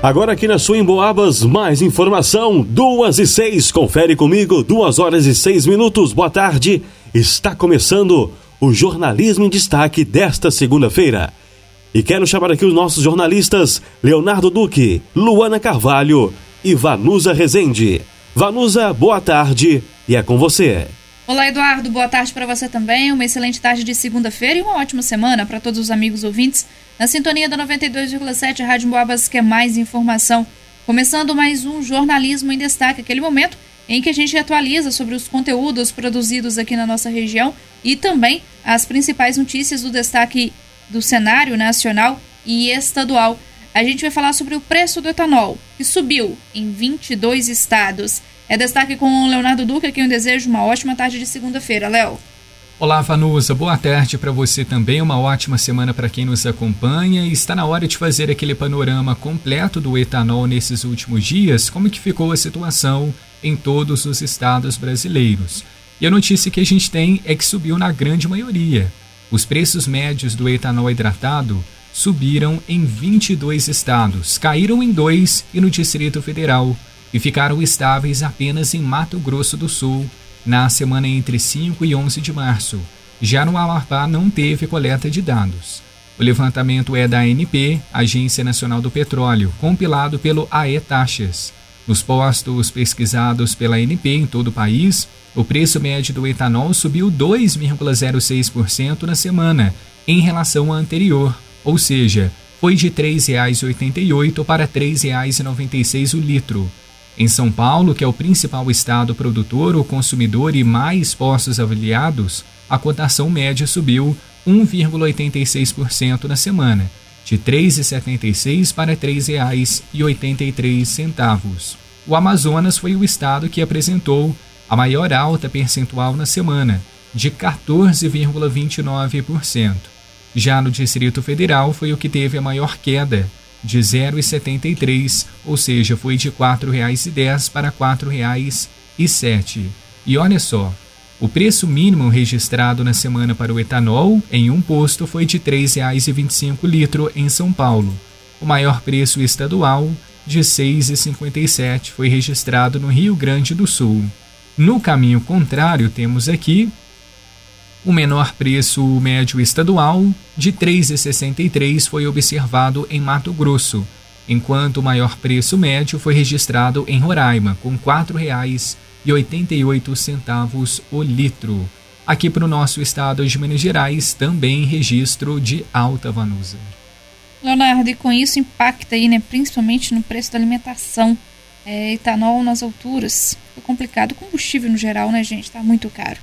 Agora aqui na sua Emboabas, mais informação, duas e seis, confere comigo, duas horas e seis minutos, boa tarde, está começando o Jornalismo em Destaque desta segunda-feira. E quero chamar aqui os nossos jornalistas Leonardo Duque, Luana Carvalho e Vanusa Rezende. Vanusa, boa tarde e é com você. Olá, Eduardo, boa tarde para você também. Uma excelente tarde de segunda-feira e uma ótima semana para todos os amigos ouvintes na sintonia da 92,7 Rádio Boabas, que é mais informação. Começando mais um Jornalismo em Destaque, aquele momento em que a gente atualiza sobre os conteúdos produzidos aqui na nossa região e também as principais notícias do destaque do cenário nacional e estadual. A gente vai falar sobre o preço do etanol, que subiu em 22 estados. É destaque com o Leonardo Duque, a quem eu desejo uma ótima tarde de segunda-feira. Léo. Olá, Vanusa. Boa tarde para você também. Uma ótima semana para quem nos acompanha. Está na hora de fazer aquele panorama completo do etanol nesses últimos dias, como que ficou a situação em todos os estados brasileiros. E a notícia que a gente tem é que subiu na grande maioria. Os preços médios do etanol hidratado subiram em 22 estados, caíram em dois e no Distrito Federal, e ficaram estáveis apenas em Mato Grosso do Sul, na semana entre 5 e 11 de março. Já no Amapá não teve coleta de dados. O levantamento é da ANP, Agência Nacional do Petróleo, compilado pelo AE Taxas. Nos postos pesquisados pela ANP em todo o país, o preço médio do etanol subiu 2,06% na semana, em relação à anterior, ou seja, foi de R$ 3,88 para R$ 3,96 o litro. Em São Paulo, que é o principal estado produtor, o consumidor e mais postos avaliados, a cotação média subiu 1,86% na semana, de R$ 3,76 para R$ 3,83. O Amazonas foi o estado que apresentou a maior alta percentual na semana, de 14,29%. Já no Distrito Federal foi o que teve a maior queda, de 0,73, ou seja, foi de R$ 4,10 para R$ 4,07. E olha só, o preço mínimo registrado na semana para o etanol em um posto foi de R$ 3,25 litro em São Paulo. O maior preço estadual, de R$ 6,57, foi registrado no Rio Grande do Sul. No caminho contrário, temos aqui o menor preço médio estadual, de R$ 3,63, foi observado em Mato Grosso, enquanto o maior preço médio foi registrado em Roraima, com R$ 4,88 o litro. Aqui para o nosso estado de Minas Gerais, também registro de alta vanusa. Leonardo, e com isso impacta aí, né, principalmente no preço da alimentação. É, etanol nas alturas. Foi complicado. Combustível no geral, né, gente? Tá muito caro.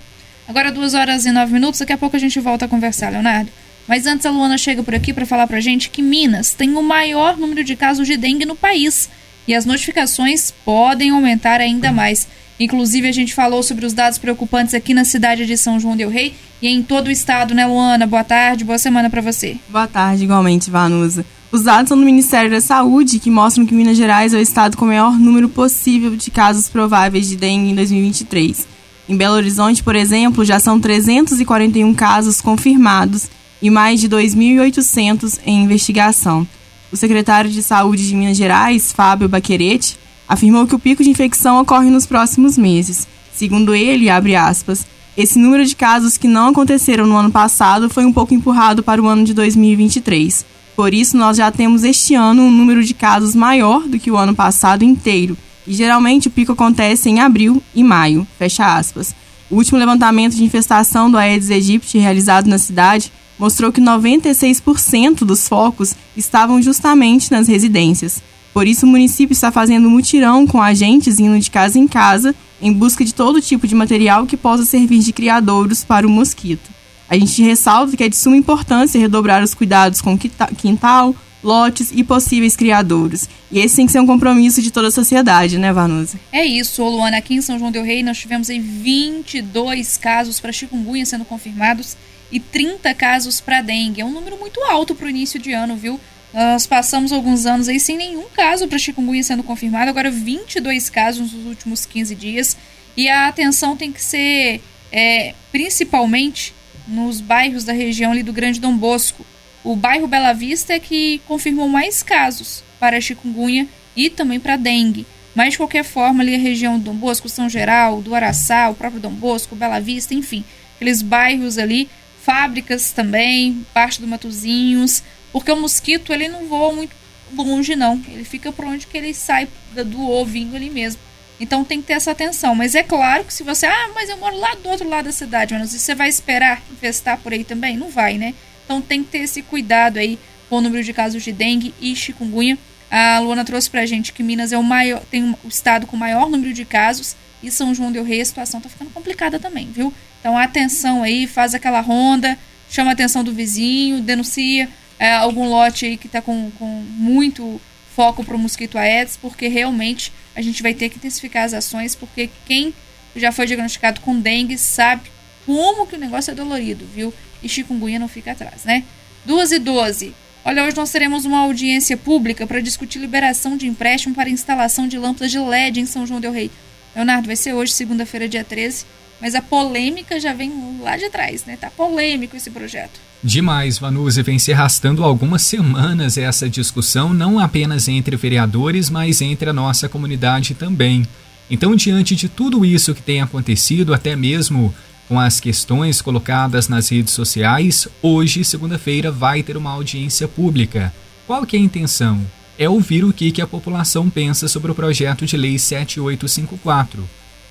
Agora, duas horas e nove minutos, daqui a pouco a gente volta a conversar, Leonardo. Mas antes a Luana chega por aqui para falar pra gente que Minas tem o maior número de casos de dengue no país e as notificações podem aumentar ainda mais. Inclusive, a gente falou sobre os dados preocupantes aqui na cidade de São João Del Rei e em todo o estado, né, Luana? Boa tarde, boa semana para você. Boa tarde, igualmente, Vanusa. Os dados são do Ministério da Saúde que mostram que Minas Gerais é o estado com o maior número possível de casos prováveis de dengue em 2023. Em Belo Horizonte, por exemplo, já são 341 casos confirmados e mais de 2.800 em investigação. O secretário de Saúde de Minas Gerais, Fábio Baquerete, afirmou que o pico de infecção ocorre nos próximos meses. Segundo ele, aspas, esse número de casos que não aconteceram no ano passado foi um pouco empurrado para o ano de 2023. Por isso, nós já temos este ano um número de casos maior do que o ano passado inteiro, e geralmente o pico acontece em abril e maio. Fecha aspas. O último levantamento de infestação do Aedes aegypti realizado na cidade mostrou que 96% dos focos estavam justamente nas residências. Por isso, o município está fazendo um mutirão com agentes indo de casa em casa em busca de todo tipo de material que possa servir de criadouros para o mosquito. A gente ressalta que é de suma importância redobrar os cuidados com o quintal, lotes e possíveis criadouros. E esse tem que ser um compromisso de toda a sociedade, né, Vanusa? É isso, Luana. Aqui em São João del Rei nós tivemos aí 22 casos para chikungunya sendo confirmados e 30 casos para dengue. É um número muito alto para o início de ano, viu? Nós passamos alguns anos aí sem nenhum caso para chikungunya sendo confirmado, agora 22 casos nos últimos 15 dias. E a atenção tem que ser é, principalmente nos bairros da região ali do Grande Dom Bosco, O bairro Bela Vista é que confirmou mais casos para chikungunya e também para dengue. Mas, de qualquer forma, ali a região do Dom Bosco, São Geral, do Araçá, o próprio Dom Bosco, Bela Vista, enfim, aqueles bairros ali, fábricas também, parte do Matozinhos, porque o mosquito ele não voa muito longe, não. Ele fica por onde que ele sai do ovinho ali mesmo. Então tem que ter essa atenção. Mas é claro que se você. Ah, mas eu moro lá do outro lado da cidade, mas você vai esperar infestar por aí também? Não vai, né? Então tem que ter esse cuidado aí com o número de casos de dengue e chikungunya. A Luana trouxe pra gente que Minas é o maior, tem o estado com o maior número de casos e São João del Rei a situação tá ficando complicada também, viu? Então atenção aí, faz aquela ronda, chama a atenção do vizinho, denuncia é, algum lote aí que tá com, com muito foco pro mosquito Aedes, porque realmente a gente vai ter que intensificar as ações, porque quem já foi diagnosticado com dengue sabe como que o negócio é dolorido, viu? E chikungunya não fica atrás, né? 2 e 12. Olha, hoje nós teremos uma audiência pública para discutir liberação de empréstimo para instalação de lâmpadas de LED em São João del Rei. Leonardo, vai ser hoje, segunda-feira, dia 13, mas a polêmica já vem lá de trás, né? Tá polêmico esse projeto. Demais, Vanusa, vem se arrastando algumas semanas essa discussão, não apenas entre vereadores, mas entre a nossa comunidade também. Então, diante de tudo isso que tem acontecido, até mesmo com as questões colocadas nas redes sociais, hoje, segunda-feira, vai ter uma audiência pública. Qual que é a intenção? É ouvir o que, que a população pensa sobre o projeto de lei 7854.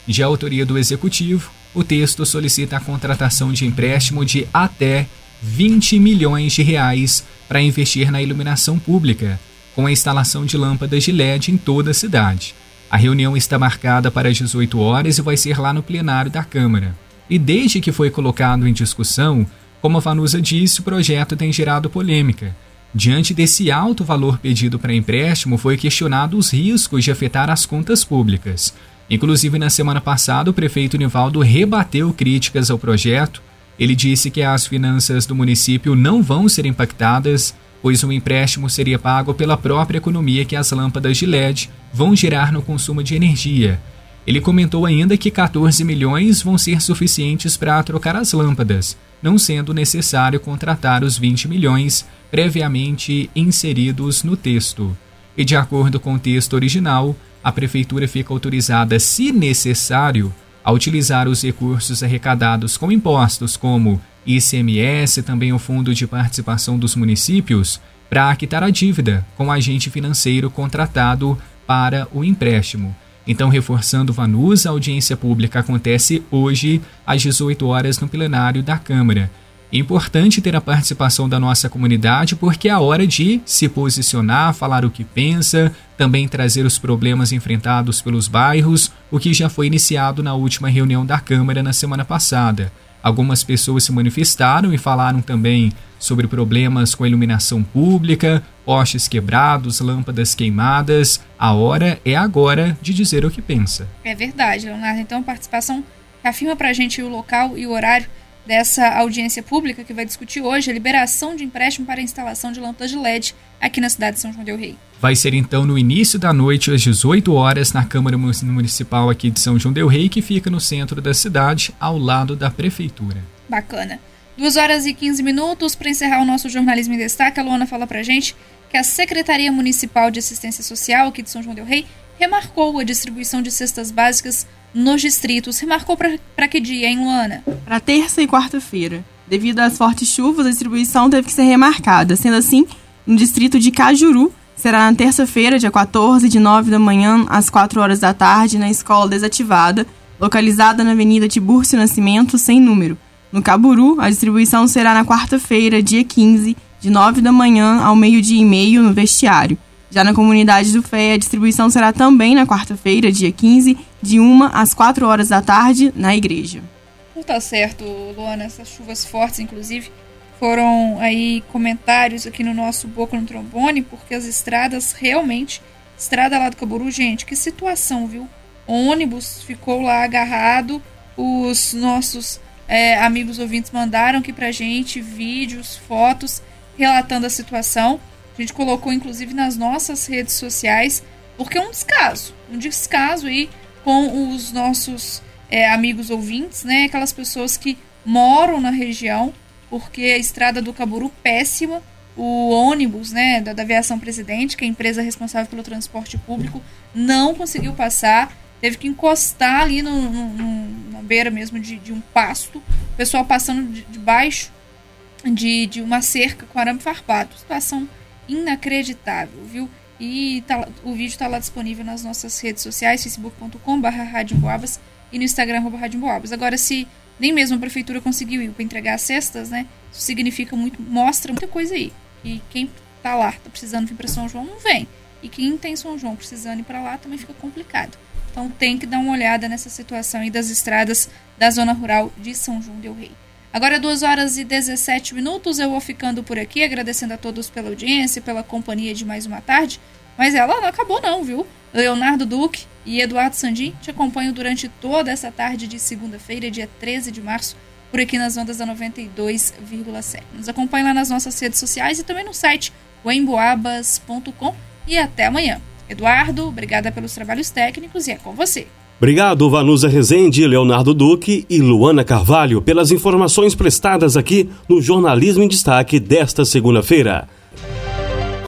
De autoria do Executivo, o texto solicita a contratação de empréstimo de até 20 milhões de reais para investir na iluminação pública, com a instalação de lâmpadas de LED em toda a cidade. A reunião está marcada para as 18 horas e vai ser lá no plenário da Câmara. E desde que foi colocado em discussão, como a Vanusa disse, o projeto tem gerado polêmica. Diante desse alto valor pedido para empréstimo, foi questionado os riscos de afetar as contas públicas. Inclusive, na semana passada, o prefeito Nivaldo rebateu críticas ao projeto. Ele disse que as finanças do município não vão ser impactadas, pois o empréstimo seria pago pela própria economia que as lâmpadas de LED vão gerar no consumo de energia. Ele comentou ainda que 14 milhões vão ser suficientes para trocar as lâmpadas, não sendo necessário contratar os 20 milhões previamente inseridos no texto. E de acordo com o texto original, a prefeitura fica autorizada, se necessário, a utilizar os recursos arrecadados com impostos como ICMS, também o Fundo de Participação dos Municípios, para quitar a dívida com o agente financeiro contratado para o empréstimo. Então, reforçando Vanusa, a audiência pública acontece hoje às 18 horas no plenário da Câmara. É importante ter a participação da nossa comunidade porque é hora de se posicionar, falar o que pensa, também trazer os problemas enfrentados pelos bairros, o que já foi iniciado na última reunião da Câmara na semana passada. Algumas pessoas se manifestaram e falaram também sobre problemas com a iluminação pública, postes quebrados, lâmpadas queimadas. A hora é agora de dizer o que pensa. É verdade, Leonardo. Então a participação afirma para a gente o local e o horário dessa audiência pública que vai discutir hoje a liberação de empréstimo para a instalação de lâmpadas de LED aqui na cidade de São João del Rei. Vai ser então no início da noite, às 18 horas, na Câmara Municipal aqui de São João del Rei, que fica no centro da cidade, ao lado da prefeitura. Bacana. 2 horas e 15 minutos para encerrar o nosso jornalismo em destaque. A Luana fala para gente que a Secretaria Municipal de Assistência Social aqui de São João del Rei remarcou a distribuição de cestas básicas nos distritos. Remarcou para que dia, hein, Luana? Para terça e quarta-feira. Devido às fortes chuvas, a distribuição teve que ser remarcada. Sendo assim, no distrito de Cajuru, será na terça-feira, dia 14, de 9 da manhã às 4 horas da tarde, na escola desativada, localizada na Avenida Tibúrcio Nascimento, sem número. No Caburu, a distribuição será na quarta-feira, dia 15, de 9 da manhã ao meio-dia e meio, no vestiário. Já na comunidade do Fé, a distribuição será também na quarta-feira, dia 15, de 1 às 4 horas da tarde, na igreja. Tá certo, Luana, essas chuvas fortes, inclusive, foram aí comentários aqui no nosso Boca no Trombone, porque as estradas realmente, estrada lá do Caburu, gente, que situação, viu? Ônibus ficou lá agarrado, os nossos é, amigos ouvintes mandaram aqui pra gente vídeos, fotos relatando a situação. A gente colocou inclusive nas nossas redes sociais, porque é um descaso, um descaso aí com os nossos é, amigos ouvintes, né? Aquelas pessoas que moram na região, porque a estrada do Caburu péssima, o ônibus né, da, da Aviação Presidente, que é a empresa responsável pelo transporte público, não conseguiu passar, teve que encostar ali no, no, no na beira mesmo de, de, um pasto, o pessoal passando debaixo de, de, uma cerca com arame farpado. Situação inacreditável, viu? E tá, o vídeo está lá disponível nas nossas redes sociais, facebook.com.br e no Instagram. Agora, se nem mesmo a prefeitura conseguiu ir para entregar as cestas, né? Isso significa muito, mostra muita coisa aí. E quem tá lá, tá precisando vir para São João, não vem. E quem tem São João precisando ir para lá também fica complicado. Então tem que dar uma olhada nessa situação aí das estradas da zona rural de São João del Rei. Agora 2 horas e 17 minutos, eu vou ficando por aqui, agradecendo a todos pela audiência, pela companhia de mais uma tarde. Mas ela não acabou não, viu? Leonardo Duque e Eduardo Sandim te acompanham durante toda essa tarde de segunda-feira, dia 13 de março, por aqui nas ondas da 92,7. Nos acompanhe lá nas nossas redes sociais e também no site emboabas.com e até amanhã. Eduardo, obrigada pelos trabalhos técnicos e é com você. Obrigado, Vanusa Rezende, Leonardo Duque e Luana Carvalho, pelas informações prestadas aqui no Jornalismo em Destaque desta segunda-feira.